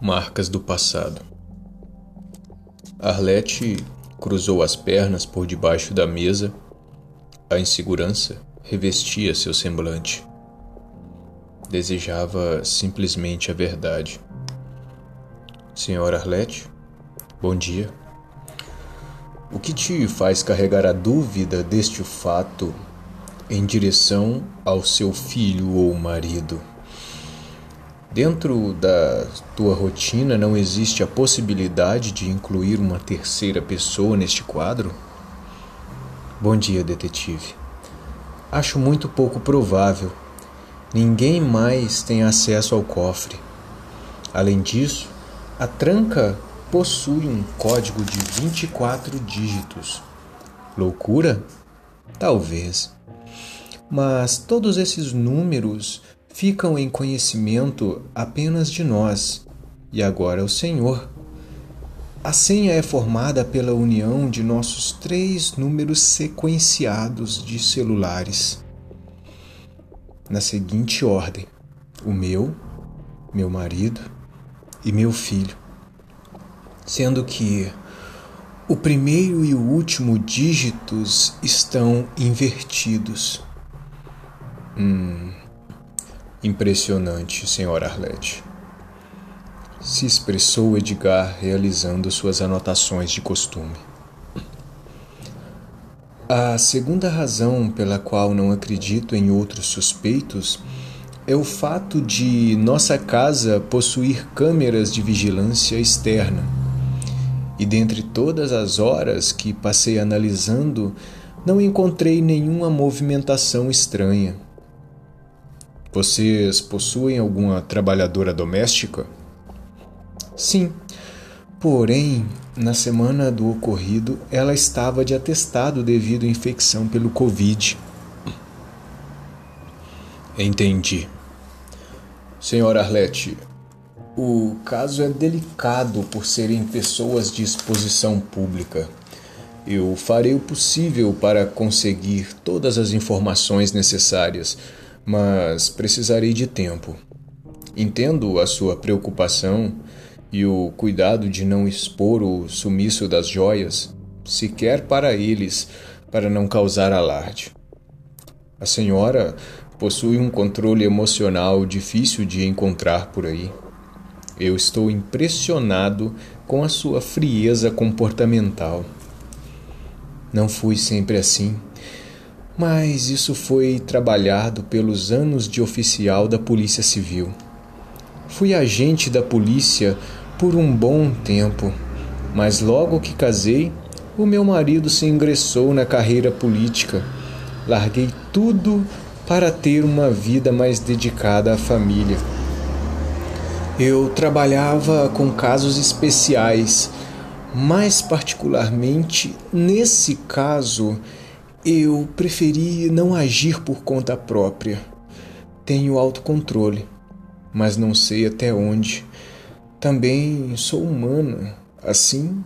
Marcas do passado. Arlete cruzou as pernas por debaixo da mesa. A insegurança revestia seu semblante. Desejava simplesmente a verdade. Senhora Arlete, bom dia. O que te faz carregar a dúvida deste fato em direção ao seu filho ou marido? Dentro da tua rotina não existe a possibilidade de incluir uma terceira pessoa neste quadro? Bom dia, detetive. Acho muito pouco provável. Ninguém mais tem acesso ao cofre. Além disso, a tranca possui um código de 24 dígitos. Loucura? Talvez. Mas todos esses números ficam em conhecimento apenas de nós, e agora o Senhor. A senha é formada pela união de nossos três números sequenciados de celulares. Na seguinte ordem: o meu, meu marido e meu filho. Sendo que o primeiro e o último dígitos estão invertidos. Hum, Impressionante, Sr. Arlete. Se expressou Edgar, realizando suas anotações de costume. A segunda razão pela qual não acredito em outros suspeitos é o fato de nossa casa possuir câmeras de vigilância externa. E dentre todas as horas que passei analisando, não encontrei nenhuma movimentação estranha. Vocês possuem alguma trabalhadora doméstica? Sim. Porém, na semana do ocorrido, ela estava de atestado devido à infecção pelo Covid. Entendi. Senhora Arlete, o caso é delicado por serem pessoas de exposição pública. Eu farei o possível para conseguir todas as informações necessárias mas precisarei de tempo. Entendo a sua preocupação e o cuidado de não expor o sumiço das joias, sequer para eles, para não causar alarde. A senhora possui um controle emocional difícil de encontrar por aí. Eu estou impressionado com a sua frieza comportamental. Não fui sempre assim mas isso foi trabalhado pelos anos de oficial da Polícia Civil. Fui agente da polícia por um bom tempo, mas logo que casei, o meu marido se ingressou na carreira política. Larguei tudo para ter uma vida mais dedicada à família. Eu trabalhava com casos especiais, mais particularmente nesse caso eu preferi não agir por conta própria. Tenho autocontrole, mas não sei até onde. Também sou humana, assim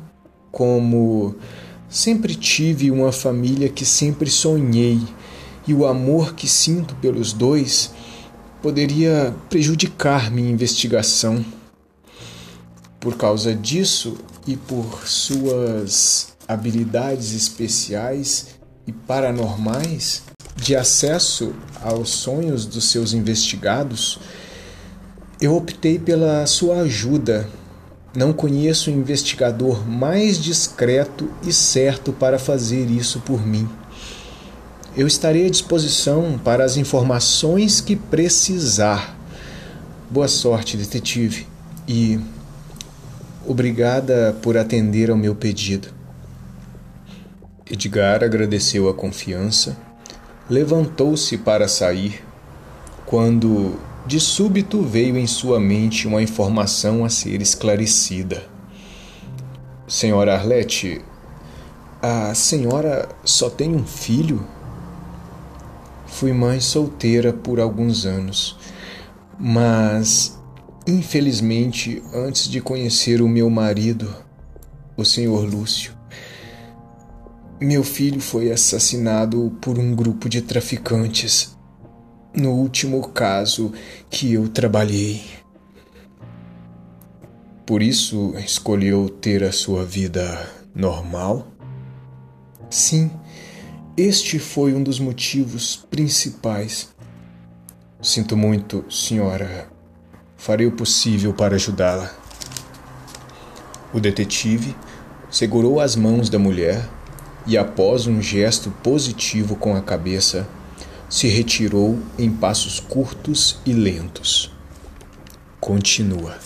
como sempre tive uma família que sempre sonhei e o amor que sinto pelos dois poderia prejudicar minha investigação. Por causa disso e por suas habilidades especiais, e paranormais de acesso aos sonhos dos seus investigados, eu optei pela sua ajuda. Não conheço um investigador mais discreto e certo para fazer isso por mim. Eu estarei à disposição para as informações que precisar. Boa sorte, detetive, e obrigada por atender ao meu pedido. Edgar agradeceu a confiança, levantou-se para sair, quando de súbito veio em sua mente uma informação a ser esclarecida. Senhora Arlete, a senhora só tem um filho? Fui mãe solteira por alguns anos, mas infelizmente, antes de conhecer o meu marido, o senhor Lúcio, meu filho foi assassinado por um grupo de traficantes no último caso que eu trabalhei. por isso escolheu ter a sua vida normal? Sim, este foi um dos motivos principais. Sinto muito, senhora. Farei o possível para ajudá-la. O detetive segurou as mãos da mulher e, após um gesto positivo com a cabeça, se retirou em passos curtos e lentos. Continua.